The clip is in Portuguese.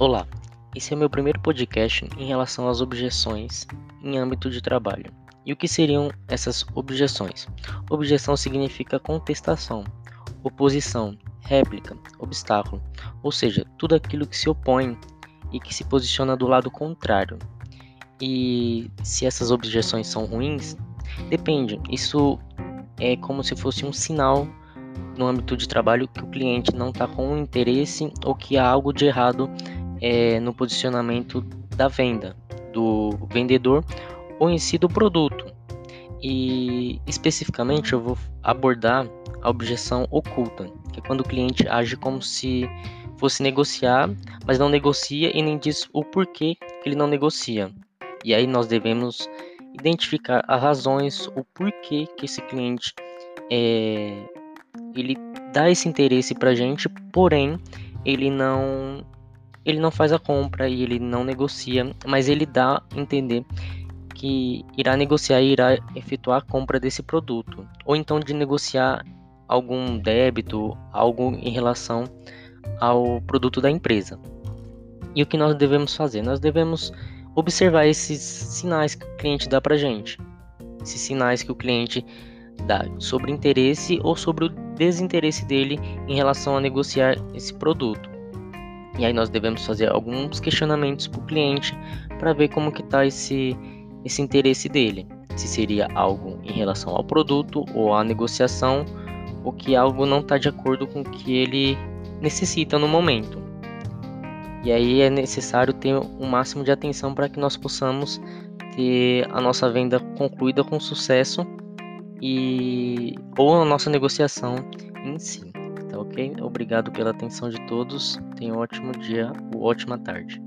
Olá, esse é o meu primeiro podcast em relação às objeções em âmbito de trabalho. E o que seriam essas objeções? Objeção significa contestação, oposição, réplica, obstáculo, ou seja, tudo aquilo que se opõe e que se posiciona do lado contrário. E se essas objeções são ruins, depende. Isso é como se fosse um sinal no âmbito de trabalho que o cliente não está com interesse ou que há algo de errado é, no posicionamento da venda, do vendedor ou em si do produto. E especificamente eu vou abordar a objeção oculta, que é quando o cliente age como se fosse negociar, mas não negocia e nem diz o porquê que ele não negocia. E aí nós devemos identificar as razões, o porquê que esse cliente é, ele dá esse interesse para gente, porém ele não ele não faz a compra e ele não negocia, mas ele dá a entender que irá negociar e irá efetuar a compra desse produto, ou então de negociar algum débito, algo em relação ao produto da empresa. E o que nós devemos fazer? Nós devemos observar esses sinais que o cliente dá para gente, esses sinais que o cliente dá sobre interesse ou sobre o desinteresse dele em relação a negociar esse produto. E aí nós devemos fazer alguns questionamentos para o cliente para ver como que está esse, esse interesse dele. Se seria algo em relação ao produto ou à negociação, ou que algo não está de acordo com o que ele necessita no momento. E aí é necessário ter o um máximo de atenção para que nós possamos ter a nossa venda concluída com sucesso e ou a nossa negociação em si. Ok? Obrigado pela atenção de todos. Tenha um ótimo dia ou ótima tarde.